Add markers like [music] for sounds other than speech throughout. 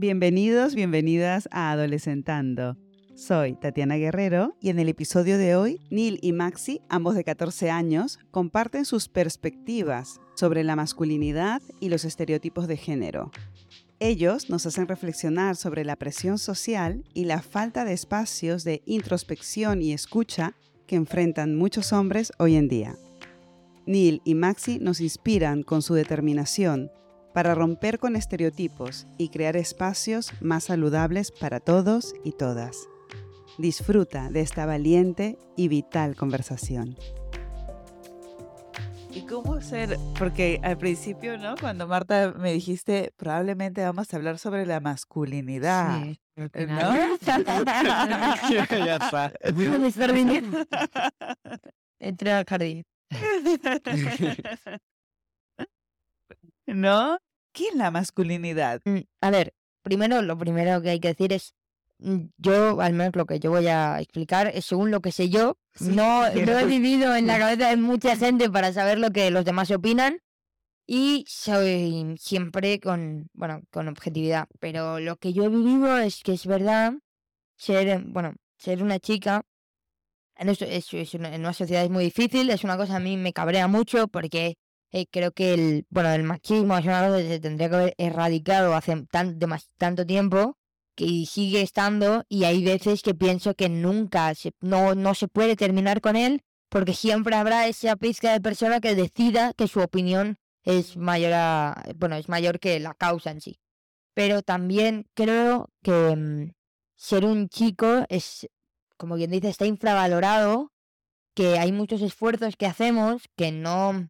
Bienvenidos, bienvenidas a Adolescentando. Soy Tatiana Guerrero y en el episodio de hoy, Neil y Maxi, ambos de 14 años, comparten sus perspectivas sobre la masculinidad y los estereotipos de género. Ellos nos hacen reflexionar sobre la presión social y la falta de espacios de introspección y escucha que enfrentan muchos hombres hoy en día. Neil y Maxi nos inspiran con su determinación para romper con estereotipos y crear espacios más saludables para todos y todas. Disfruta de esta valiente y vital conversación. ¿Y cómo ser? Porque al principio, ¿no? Cuando Marta me dijiste, probablemente vamos a hablar sobre la masculinidad. Sí, ¿no? [laughs] ya está. [laughs] Entré al jardín. [laughs] ¿No? ¿Qué es la masculinidad? Mm, a ver, primero, lo primero que hay que decir es, mm, yo, al menos lo que yo voy a explicar, es según lo que sé yo. no, [laughs] no he vivido en la cabeza de mucha gente para saber lo que los demás opinan. Y soy siempre con, bueno, con objetividad. Pero lo que yo he vivido es que es verdad ser, bueno, ser una chica en, es, es una, en una sociedad es muy difícil, es una cosa a mí me cabrea mucho porque eh, creo que el, bueno, el machismo es una cosa que se tendría que haber erradicado hace tan, tanto tiempo que sigue estando y hay veces que pienso que nunca se, no, no se puede terminar con él porque siempre habrá esa pizca de persona que decida que su opinión es mayor bueno, es mayor que la causa en sí. Pero también creo que mm, ser un chico es, como quien dice, está infravalorado, que hay muchos esfuerzos que hacemos que no,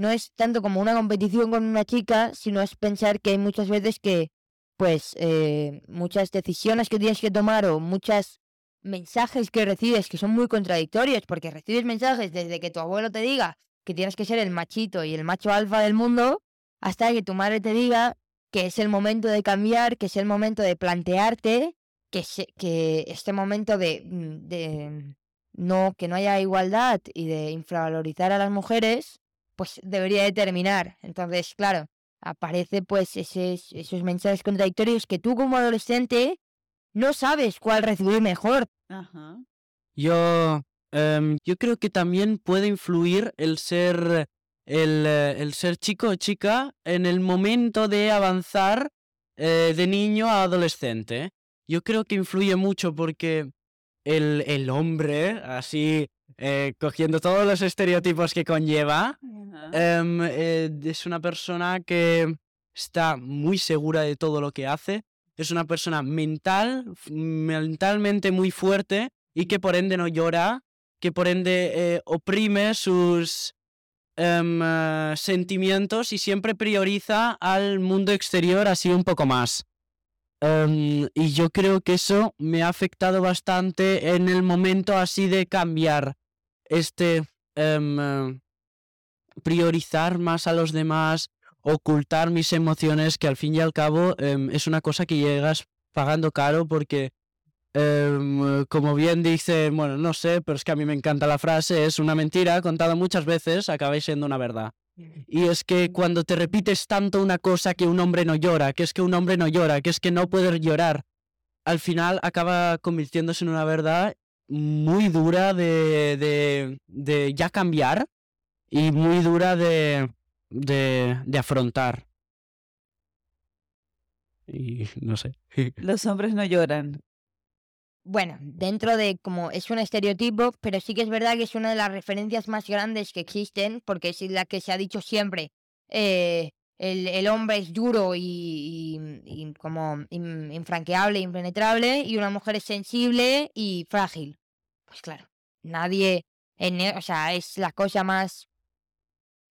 no es tanto como una competición con una chica, sino es pensar que hay muchas veces que, pues, eh, muchas decisiones que tienes que tomar o muchos mensajes que recibes que son muy contradictorios, porque recibes mensajes desde que tu abuelo te diga que tienes que ser el machito y el macho alfa del mundo, hasta que tu madre te diga que es el momento de cambiar, que es el momento de plantearte, que, que este momento de, de no que no haya igualdad y de infravalorizar a las mujeres pues debería de terminar. Entonces, claro, aparece pues esos, esos mensajes contradictorios que tú como adolescente no sabes cuál recibir mejor. Ajá. Yo, em, yo creo que también puede influir el ser, el, el ser chico o chica en el momento de avanzar eh, de niño a adolescente. Yo creo que influye mucho porque el, el hombre, así eh, cogiendo todos los estereotipos que conlleva, em, eh, es una persona que está muy segura de todo lo que hace, es una persona mental, mentalmente muy fuerte y que por ende no llora, que por ende eh, oprime sus em, sentimientos y siempre prioriza al mundo exterior así un poco más. Em, y yo creo que eso me ha afectado bastante en el momento así de cambiar este em, priorizar más a los demás, ocultar mis emociones, que al fin y al cabo em, es una cosa que llegas pagando caro porque, como bien dice, bueno, no sé, pero es que a mí me encanta la frase, es una mentira contada muchas veces, acabáis siendo una verdad. Y es que cuando te repites tanto una cosa que un hombre no llora, que es que un hombre no llora, que es que no puede llorar, al final acaba convirtiéndose en una verdad muy dura de, de, de ya cambiar y muy dura de, de, de afrontar. Y no sé. Los hombres no lloran. Bueno, dentro de como es un estereotipo, pero sí que es verdad que es una de las referencias más grandes que existen, porque es la que se ha dicho siempre. Eh, el, el, hombre es duro y, como infranqueable, impenetrable, y una mujer es sensible y frágil. Pues claro, nadie, en, e, o sea, es la cosa más,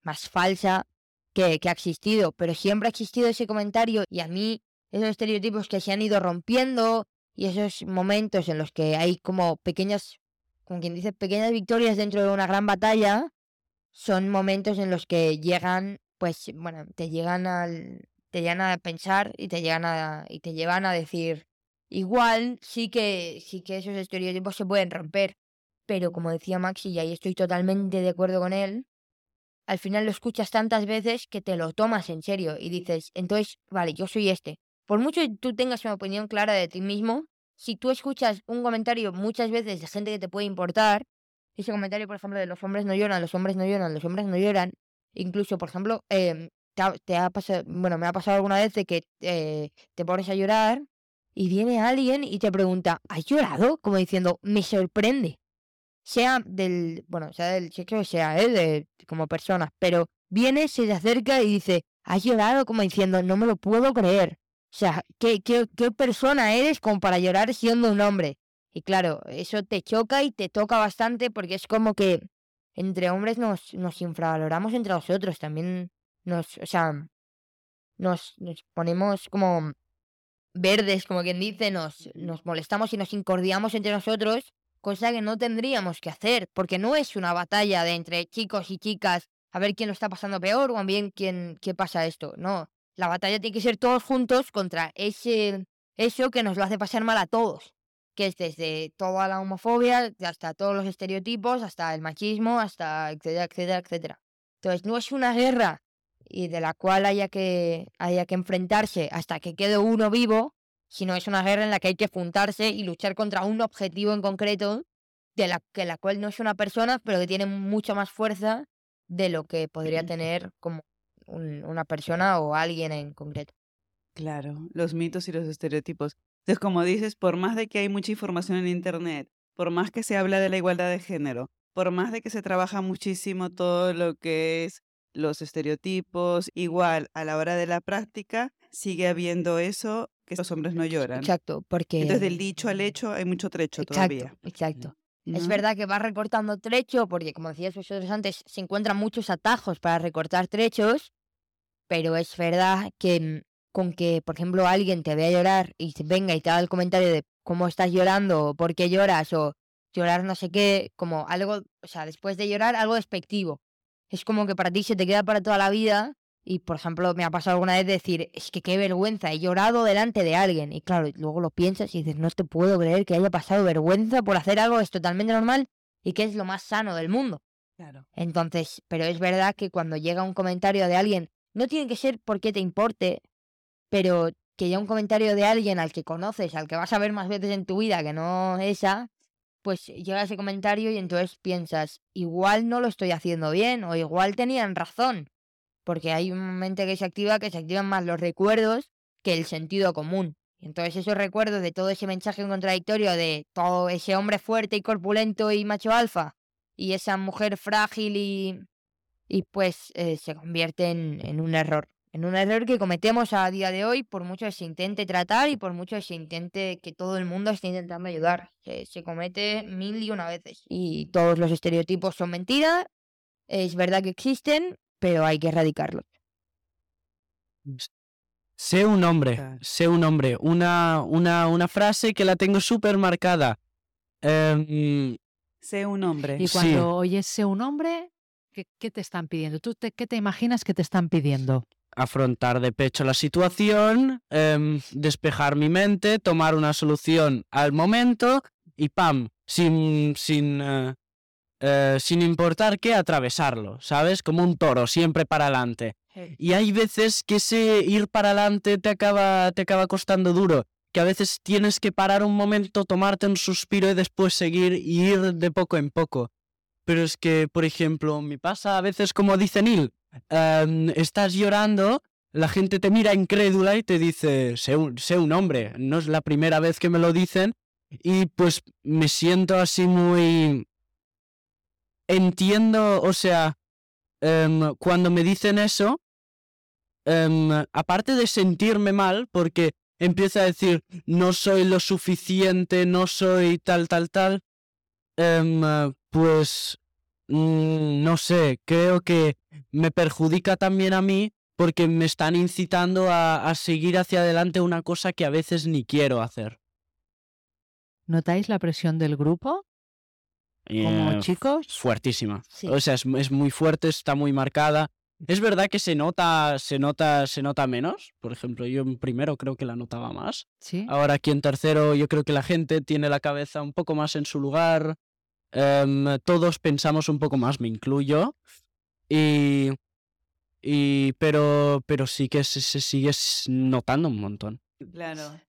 más falsa que ha existido, pero siempre ha existido ese comentario y a mí esos estereotipos que se han ido rompiendo y esos momentos en los que hay como pequeñas, como quien dice, pequeñas victorias dentro de una gran batalla, son momentos en los que llegan, pues, bueno, te llegan al, te llegan a pensar y te llegan a, y te llevan a decir, igual sí que, sí que esos estereotipos se pueden romper, pero como decía Maxi, y ahí estoy totalmente de acuerdo con él, al final lo escuchas tantas veces que te lo tomas en serio y dices, entonces, vale, yo soy este, por mucho que tú tengas una opinión clara de ti mismo, si tú escuchas un comentario muchas veces de gente que te puede importar, ese comentario, por ejemplo, de los hombres no lloran, los hombres no lloran, los hombres no lloran, incluso, por ejemplo, em, te, ha, pasado, bueno, me ha pasado alguna vez de que eh, te pones a llorar y viene alguien y te pregunta, ¿has llorado? Como diciendo, me sorprende. Sea del, bueno, sea del sexo sea, él, de, como personas, pero viene, se le acerca y dice, ¿has llorado? Como diciendo, no me lo puedo creer. O sea, ¿qué, qué, qué persona eres como para llorar siendo un hombre? Y claro, eso te choca y te toca bastante porque es como que entre hombres nos, nos infravaloramos entre nosotros. También nos, o sea, nos, nos ponemos como verdes, como quien dice, nos, nos molestamos y nos incordiamos entre nosotros, cosa que no tendríamos que hacer, porque no es una batalla de entre chicos y chicas a ver quién lo está pasando peor o bien quién, qué pasa esto. No, la batalla tiene que ser todos juntos contra ese, eso que nos lo hace pasar mal a todos, que es desde toda la homofobia, hasta todos los estereotipos, hasta el machismo, hasta etcétera, etcétera, etcétera. Entonces no es una guerra y de la cual haya que, haya que enfrentarse hasta que quede uno vivo, sino es una guerra en la que hay que juntarse y luchar contra un objetivo en concreto, de la, que la cual no es una persona, pero que tiene mucha más fuerza de lo que podría tener como una persona o alguien en concreto. Claro, los mitos y los estereotipos. Entonces, como dices, por más de que hay mucha información en Internet, por más que se habla de la igualdad de género, por más de que se trabaja muchísimo todo lo que es los estereotipos, igual a la hora de la práctica sigue habiendo eso que los hombres no lloran. Exacto, porque... Entonces del dicho al hecho hay mucho trecho todavía. Exacto. Es verdad que va recortando trecho porque, como decías vosotros antes, se encuentran muchos atajos para recortar trechos, pero es verdad que mm, con que, por ejemplo, alguien te vea llorar y venga y te haga el comentario de cómo estás llorando o por qué lloras o llorar no sé qué, como algo, o sea, después de llorar, algo despectivo. Es como que para ti se te queda para toda la vida y, por ejemplo, me ha pasado alguna vez decir, es que qué vergüenza, he llorado delante de alguien. Y claro, luego lo piensas y dices, no te puedo creer que haya pasado vergüenza por hacer algo que es totalmente normal y que es lo más sano del mundo. Claro. Entonces, pero es verdad que cuando llega un comentario de alguien no tiene que ser porque te importe, pero que ya un comentario de alguien al que conoces, al que vas a ver más veces en tu vida que no esa, pues llega ese comentario y entonces piensas, igual no lo estoy haciendo bien o igual tenían razón, porque hay un momento que se activa que se activan más los recuerdos que el sentido común. Y entonces esos recuerdos de todo ese mensaje contradictorio de todo ese hombre fuerte y corpulento y macho alfa y esa mujer frágil y y pues eh, se convierte en, un error. En un error que cometemos a día de hoy por mucho que se intente tratar y por mucho que se intente que todo el mundo esté intentando ayudar. Se, comete mil y una veces. Y todos los estereotipos son mentiras. Es verdad que existen, pero hay que erradicarlos. Sé un hombre, sé un hombre. Una, una, una frase que la tengo súper marcada. Em, sé un hombre. Y cuando oyes sé un hombre, ¿Qué, te están pidiendo? ¿Tú qué te imaginas que te están pidiendo? Afrontar de pecho la situación, em, despejar mi mente, tomar una solución al momento y ¡pam! Sin, sin, eh, eh, sin importar qué, atravesarlo, ¿sabes? Como un toro, siempre para adelante. Y hay veces que ese ir para adelante te acaba, te acaba costando duro, que a veces tienes que parar un momento, tomarte un suspiro y después seguir y ir de poco en poco. Pero es que, por ejemplo, me pasa a veces como dice Neil, em, estás llorando, la gente te mira incrédula y te dice, sé un, sé un hombre, no es la primera vez que me lo dicen, y pues me siento así muy... Entiendo, o sea, em, cuando me dicen eso, em, aparte de sentirme mal, porque empiezo a decir, no soy lo suficiente, no soy tal, tal, tal, pues mm, no sé, creo que me perjudica también a mí porque me están incitando a, seguir hacia adelante una cosa que a veces ni quiero hacer. ¿Notáis la presión del grupo? Como eh, chicos. Fuertísima. O sea, es, es, muy fuerte, está muy marcada. Es verdad que se nota, se nota, se nota menos. Por ejemplo, yo en primero creo que la notaba más. Sí. Ahora aquí en tercero yo creo que la gente tiene la cabeza un poco más en su lugar. Em, todos pensamos un poco más, me incluyo. Y, y pero, pero sí que se, sigue notando un montón. Claro.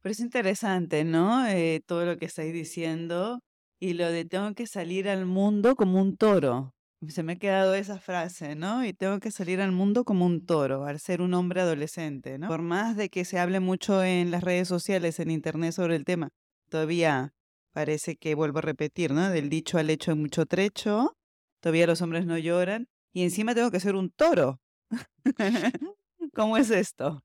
Pero es interesante, ¿no? Eh, todo lo que estáis diciendo y lo de tengo que salir al mundo como un toro. Se me ha quedado esa frase, ¿no? Y tengo que salir al mundo como un toro, al ser un hombre adolescente, ¿no? Por más de que se hable mucho en las redes sociales, en internet sobre el tema, todavía parece que vuelvo a repetir, ¿no? Del dicho al hecho hay mucho trecho, todavía los hombres no lloran y encima tengo que ser un toro. [laughs] ¿Cómo es esto?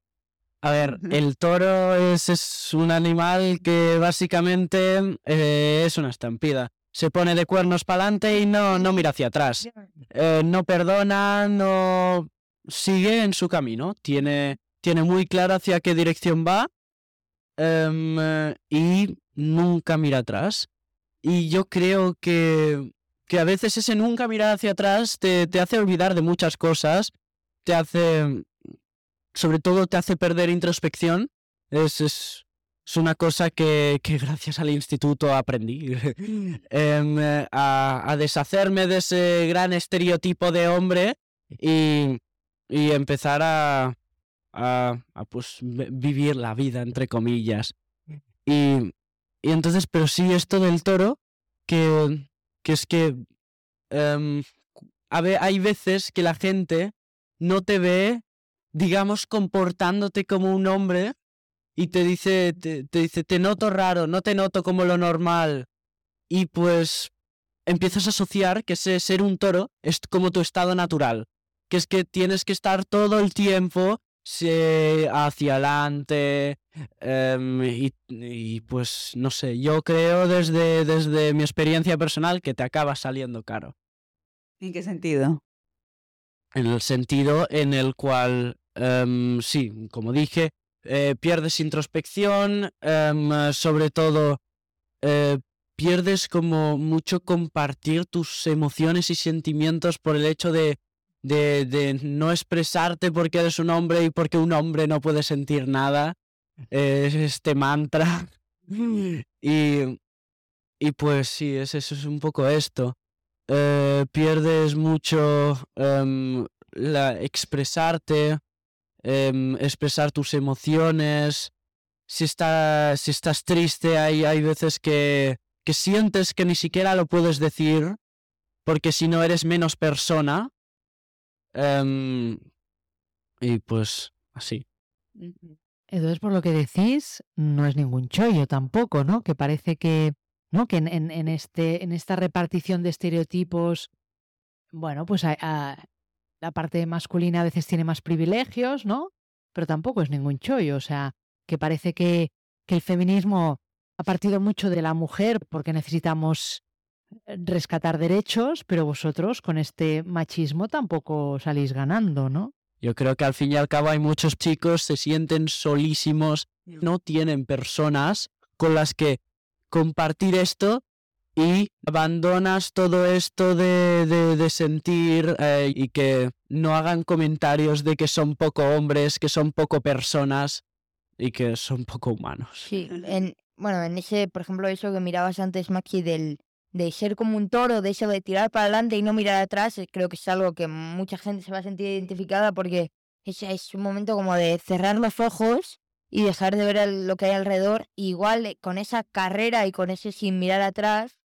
A ver, el toro es, es un animal que básicamente eh, es una estampida. Se pone de cuernos para adelante y no, no mira hacia atrás. Eh, no perdona, no sigue en su camino. Tiene, tiene muy claro hacia qué dirección va em, eh, y nunca mira atrás. Y yo creo que, que a veces ese nunca mirar hacia atrás te, te hace olvidar de muchas cosas, te hace sobre todo te hace perder introspección. Es, es, es una cosa que, que, gracias al instituto aprendí. [laughs] Em, eh, a, a, deshacerme de ese gran estereotipo de hombre y, y empezar a, a, a, pues, vivir la vida, entre comillas. Y, y entonces, pero sí esto del toro, que, que es que um, a hay veces que la gente no te ve digamos, comportándote como un hombre y te dice, te, te, dice, te noto raro, no te noto como lo normal. Y pues empiezas a asociar que ese ser un toro es como tu estado natural, que es que tienes que estar todo el tiempo hacia adelante um, y, y, pues no sé, yo creo desde, desde mi experiencia personal que te acaba saliendo caro. ¿En qué sentido? En el sentido en el cual Um, sí, como dije, eh, pierdes introspección, um, sobre todo eh, pierdes como mucho compartir tus emociones y sentimientos por el hecho de, de, de, no expresarte porque eres un hombre y porque un hombre no puede sentir nada. Eh, este mantra. [laughs] y, y pues sí, es, eso es un poco esto. pierdes mucho um, la expresarte, eh, expresar tus emociones. Si, está, si estás triste, hay, hay veces que, que sientes que ni siquiera lo puedes decir, porque si no eres menos persona. Eh, y pues así. Entonces, por lo que decís, no es ningún chollo tampoco, ¿no? Que parece que, ¿no? Que en, en, este, en esta repartición de estereotipos, bueno, pues la parte masculina a veces tiene más privilegios, ¿no? Pero tampoco es ningún chollo, o sea, que parece que, que el feminismo ha partido mucho de la mujer porque necesitamos rescatar derechos, pero vosotros con este machismo tampoco salís ganando, ¿no? Yo creo que al fin y al cabo hay muchos chicos se sienten solísimos, no tienen personas con las que compartir esto y abandonas todo esto de, de, de sentir eh, y que no hagan comentarios de que son poco hombres, que son poco personas y que son poco humanos. Sí, en, bueno, en ese, por ejemplo, eso que mirabas antes, Maxi, del, de ser como un toro, de eso de tirar para adelante y no mirar atrás, eh, creo que es algo que mucha gente se va a sentir identificada porque ese es un momento como de cerrar los ojos y dejar de ver lo que hay alrededor. igual eh, con esa carrera y con ese sin mirar atrás,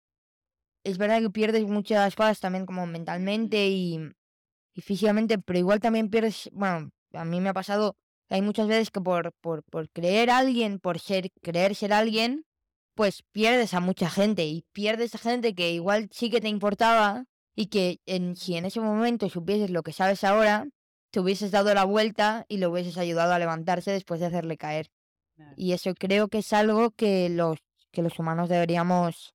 es verdad que pierdes muchas cosas también como mentalmente y, y físicamente, pero igual también pierdes, bueno, a mí me ha pasado, hay muchas veces que por, por, por creer a alguien, por ser, creer ser alguien, pues pierdes a mucha gente y pierdes a gente que igual sí que te importaba y que en, si en ese momento supieses lo que sabes ahora, te hubieses dado la vuelta y le hubieses ayudado a levantarse después de hacerle caer. Y eso creo que es algo que los, que los humanos deberíamos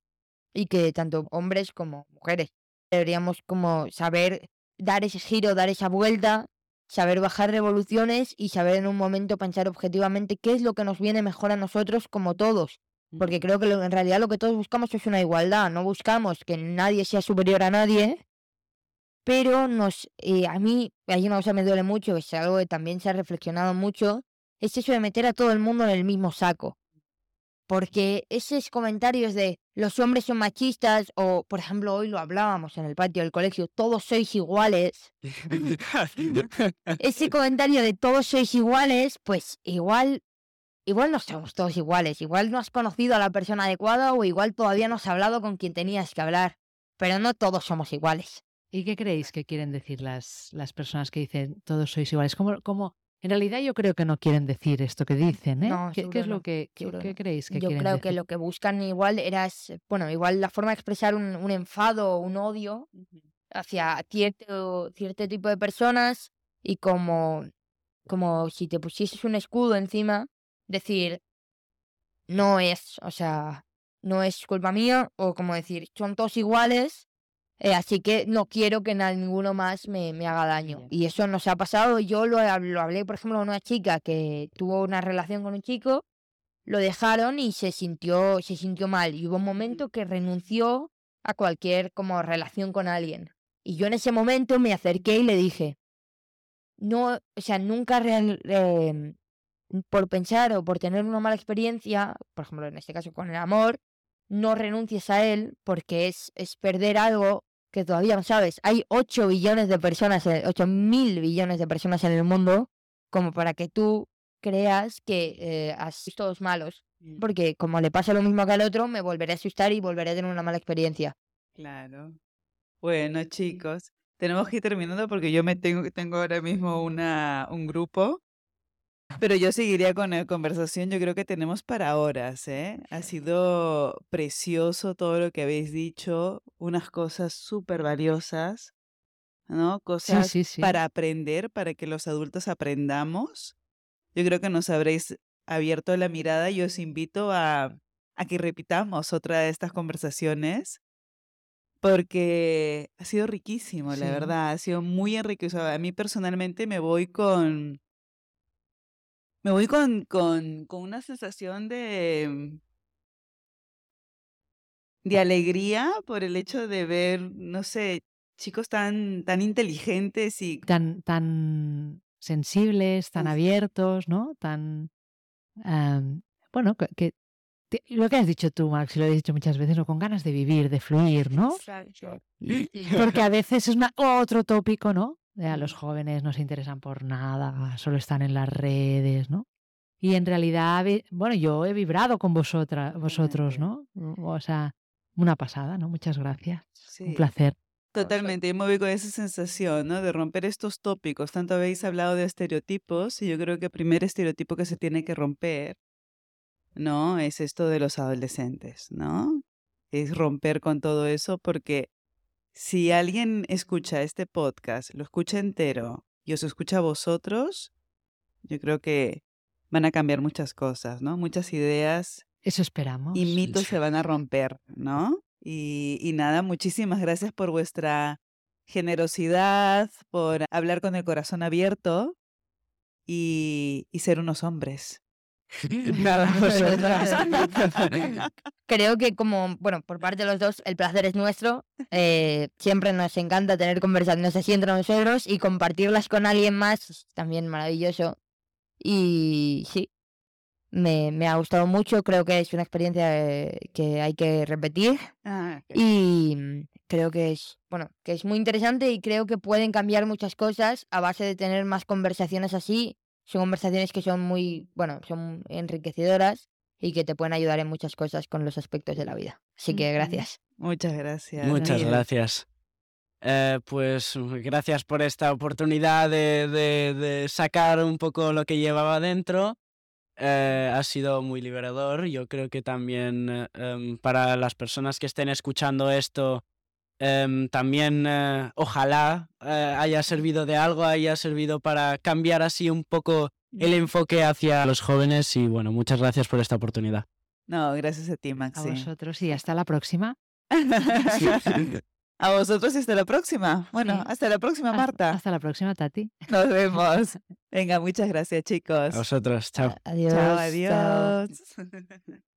y que tanto hombres como mujeres deberíamos como saber dar ese giro, dar esa vuelta, saber bajar revoluciones y saber en un momento pensar objetivamente qué es lo que nos viene mejor a nosotros como todos. Porque creo que en realidad lo que todos buscamos es una igualdad, no buscamos que nadie sea superior a nadie, pero nos, eh, a mí hay una cosa que me duele mucho, es algo que también se ha reflexionado mucho, es eso de meter a todo el mundo en el mismo saco porque esos comentarios de los hombres son machistas o, por ejemplo, hoy lo hablábamos en el patio del colegio, todos sois iguales. [laughs] Ese comentario de todos sois iguales, pues igual igual no somos todos iguales, igual no has conocido a la persona adecuada o igual todavía no has hablado con quien tenías que hablar, pero no todos somos iguales. ¿Y qué creéis que quieren decir las, las personas que dicen todos sois iguales? ¿Cómo, cómo, en realidad yo creo que no quieren decir esto que dicen, ¿eh? No, ¿Qué, qué es lo que qué, qué creéis que Yo quieren creo que decir? lo que buscan igual era, bueno, igual la forma de expresar un, un enfado o un odio hacia cierto, cierto tipo de personas y como, como si te pusieses un escudo encima, decir, no es, o sea, no es culpa mía, o como decir, son todos iguales, eh, así que no quiero que ninguno más me, me haga daño. Y eso nos ha pasado, yo lo, hab- lo hablé, por ejemplo, con una chica que tuvo una relación con un chico, lo dejaron y se sintió, se sintió mal. Y hubo un momento que renunció a cualquier como relación con alguien. Y yo en ese momento me acerqué y le dije, no, o sea, nunca em, por pensar o por tener una mala experiencia, por ejemplo, en este caso con el amor, no renuncies a él porque es, es perder algo que todavía no sabes. Hay 8 billones de personas, 8 mil billones de personas en el mundo como para que tú creas que eh, todos malos. Porque como le pasa lo mismo que al otro, me volveré a asustar y volveré a tener una mala experiencia. Claro. Bueno, chicos, tenemos que ir terminando porque yo me tengo, tengo ahora mismo una, un grupo, pero yo seguiría con la conversación, yo creo que tenemos para horas, ¿eh? Ha sido precioso todo lo que habéis dicho, unas cosas súper valiosas, ¿no? Cosas sí, sí. para aprender, para que los adultos aprendamos. Yo creo que nos habréis abierto la mirada y os invito a, a que repitamos otra de estas conversaciones porque ha sido riquísimo, la verdad, ha sido muy enriquecedor. A mí personalmente me voy con, me voy con, con, con una sensación de, de alegría por el hecho de ver, no sé, chicos tan, tan inteligentes y Tan, tan sensibles, tan abiertos, ¿no? Tan, bueno, que, lo que has dicho tú, Max, y lo he dicho muchas veces, ¿no? con ganas de vivir, de fluir, ¿no? [clears throat] Porque a veces es una- otro tópico, ¿no? A los jóvenes no se interesan por nada, solo están en las redes, ¿no? Y en realidad, ve- bueno, yo he vibrado con vosotras, vosotros, ¿no? O sea, una pasada, ¿no? Muchas gracias. Un Sí. placer. Totalmente, yo me voy con esa sensación, ¿no? De romper estos tópicos. Tanto habéis hablado de estereotipos y yo creo que el primer estereotipo que se tiene que romper, ¿no? Es esto de los adolescentes, ¿no? Es romper con todo eso porque si alguien escucha este podcast, lo escucha entero y os escucha a vosotros, yo creo que van a cambiar muchas cosas, ¿no? Muchas ideas Eso esperamos. y mitos se van a romper, ¿no? Y, y nada, muchísimas gracias por vuestra generosidad, por hablar con el corazón abierto y, y ser unos hombres. [laughs] Nada, [laughs] Creo que como, bueno, por parte de los dos, el placer es nuestro. Eh, siempre nos encanta tener conversaciones así entre nosotros y compartirlas con alguien más es también maravilloso. Y sí, me, me ha gustado mucho. Creo que es una experiencia eh, que hay que repetir. Ah, Y mm, creo que es, bueno, que es muy interesante y creo que pueden cambiar muchas cosas a base de tener más conversaciones así. Son conversaciones que son muy, bueno, son enriquecedoras y que te pueden ayudar en muchas cosas con los aspectos de la vida. Así que gracias. Muchas gracias. Muchas gracias. Eh, pues gracias por esta oportunidad de, de- de sacar un poco lo que llevaba dentro. Eh, ha sido muy liberador. Yo creo que también eh, em, para las personas que estén escuchando esto, em, también eh, ojalá eh, haya servido de algo, haya servido para cambiar así un poco el enfoque hacia los jóvenes. Y bueno, muchas gracias por esta oportunidad. No, gracias a ti, A Maxi. vosotros y hasta la próxima. [laughs] a vosotros y hasta la próxima. Bueno, Sí. hasta la próxima, Marta. Hasta la próxima, Tati. Nos vemos. [laughs] Venga, muchas gracias, chicos. A vosotros, chao. Adiós. Chao, chao. [laughs]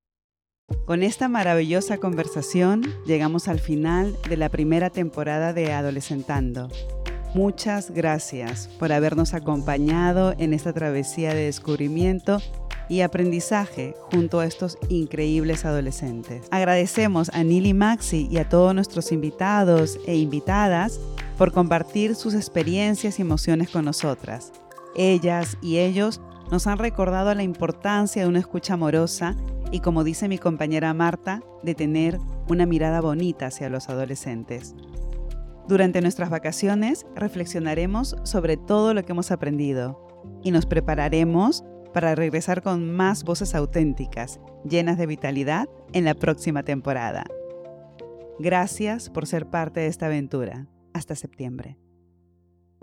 Con esta maravillosa conversación llegamos al final de la primera temporada de Adolescentando. Muchas gracias por habernos acompañado en esta travesía de descubrimiento y aprendizaje junto a estos increíbles adolescentes. Agradecemos a Nili Maxi y a todos nuestros invitados e invitadas por compartir sus experiencias y emociones con nosotras. Ellas y ellos nos han recordado la importancia de una escucha amorosa y, como dice mi compañera Marta, de tener una mirada bonita hacia los adolescentes. Durante nuestras vacaciones reflexionaremos sobre todo lo que hemos aprendido y nos prepararemos para regresar con más voces auténticas, llenas de vitalidad, en la próxima temporada. Gracias por ser parte de esta aventura. Hasta septiembre.